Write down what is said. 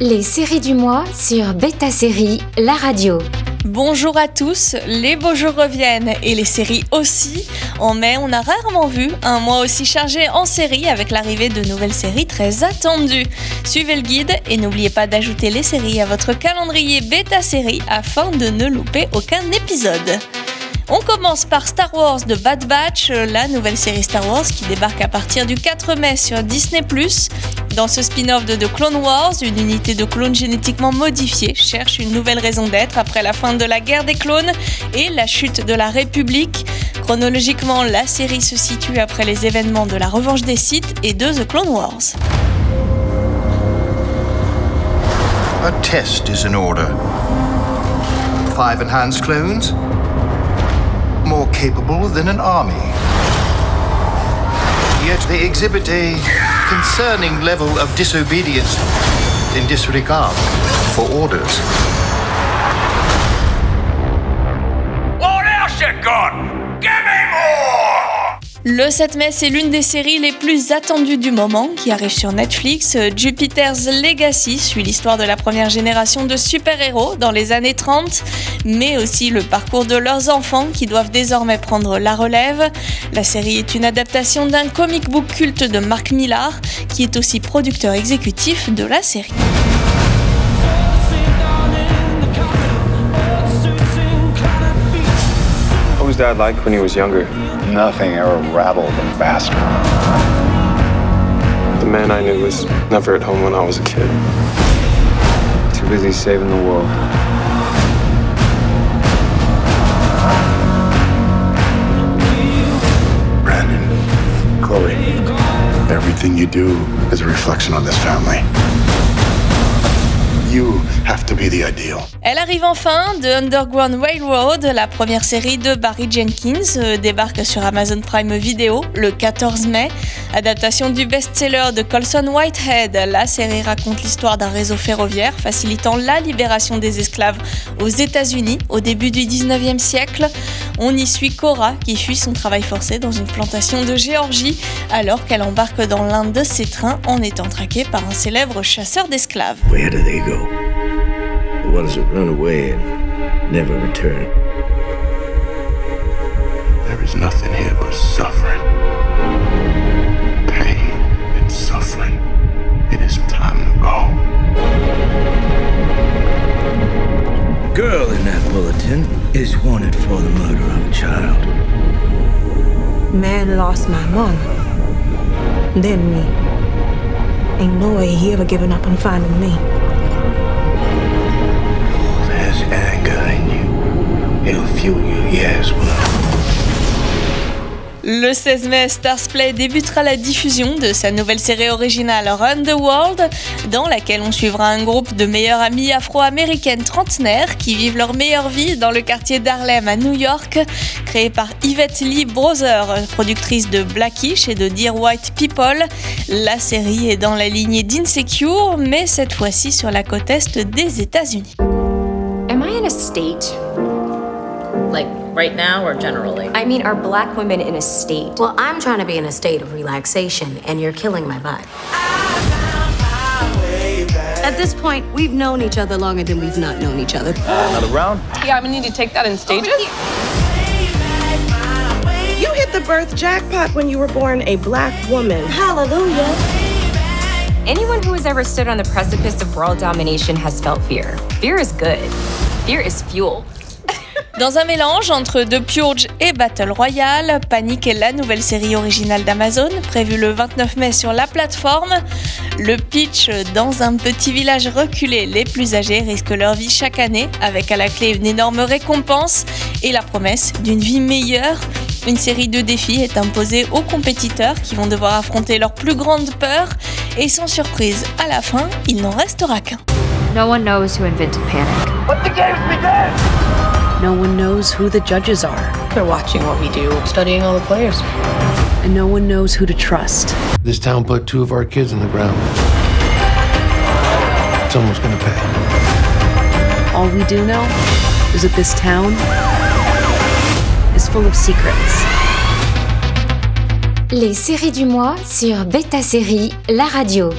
Les séries du mois sur Beta Série, la radio. Bonjour à tous, les beaux jours reviennent et les séries aussi. En mai, on a rarement vu un mois aussi chargé en séries avec l'arrivée de nouvelles séries très attendues. Suivez le guide et n'oubliez pas d'ajouter les séries à votre calendrier bêta série afin de ne louper aucun épisode. On commence par Star Wars de Bad Batch, la nouvelle série Star Wars qui débarque à partir du 4 mai sur Disney ⁇ Dans ce spin-off de The Clone Wars, une unité de clones génétiquement modifiés cherche une nouvelle raison d'être après la fin de la guerre des clones et la chute de la République. Chronologiquement, la série se situe après les événements de la Revanche des Sith et de The Clone Wars. Five enhanced clones? Capable than an army. Yet they exhibit a concerning level of disobedience and disregard for orders. What else you got? Le 7 mai, c'est l'une des séries les plus attendues du moment qui arrive sur Netflix. Jupiter's Legacy suit l'histoire de la première génération de super-héros dans les années 30, mais aussi le parcours de leurs enfants qui doivent désormais prendre la relève. La série est une adaptation d'un comic book culte de Mark Millar, qui est aussi producteur exécutif de la série. Dad like when he was younger? Nothing ever rattled him faster. The man I knew was never at home when I was a kid. Too busy saving the world. Brandon, Chloe, everything you do is a reflection on this family. Elle arrive enfin de Underground Railroad, la première série de Barry Jenkins, euh, débarque sur Amazon Prime Video le 14 mai. Adaptation du best-seller de Colson Whitehead, la série raconte l'histoire d'un réseau ferroviaire facilitant la libération des esclaves aux États-Unis au début du 19e siècle. On y suit Cora qui fuit son travail forcé dans une plantation de Géorgie alors qu'elle embarque dans l'un de ses trains en étant traquée par un célèbre chasseur d'esclaves. the ones that run away and never return? Girl in that bulletin is wanted for the murder of a child. Man lost my mom. Then me. Ain't no way he ever given up on finding me. Le 16 mai, Starsplay débutera la diffusion de sa nouvelle série originale Run the World, dans laquelle on suivra un groupe de meilleures amies afro-américaines trentenaires qui vivent leur meilleure vie dans le quartier d'Harlem à New York, créé par Yvette Lee Brother, productrice de Blackish et de Dear White People. La série est dans la lignée d'Insecure, mais cette fois-ci sur la côte est des États-Unis. Am I in a state like right now or generally? I mean, are black women in a state? Well, I'm trying to be in a state of relaxation, and you're killing my vibe. At this point, we've known each other longer than we've not known each other. Another round? Yeah, I'm gonna need to take that in stages. You hit the birth jackpot when you were born a black woman. Hallelujah. Anyone who has ever stood on the precipice of world domination has felt fear. Fear is good. Fear is fuel. Dans un mélange entre The Purge et Battle Royale, Panic est la nouvelle série originale d'Amazon, prévue le 29 mai sur la plateforme. Le pitch, dans un petit village reculé, les plus âgés risquent leur vie chaque année, avec à la clé une énorme récompense et la promesse d'une vie meilleure. Une série de défis est imposée aux compétiteurs qui vont devoir affronter leurs plus grandes peurs et sans surprise, à la fin, il n'en restera qu'un. No one knows who invented panic. Let the games! No one knows who the judges are. They're watching what we do, studying all the players. And no one knows who to trust. This town put two of our kids in the ground. Someone's gonna pay. All we do know is that this town is full of secrets. Les séries du mois sur Beta Série, la radio.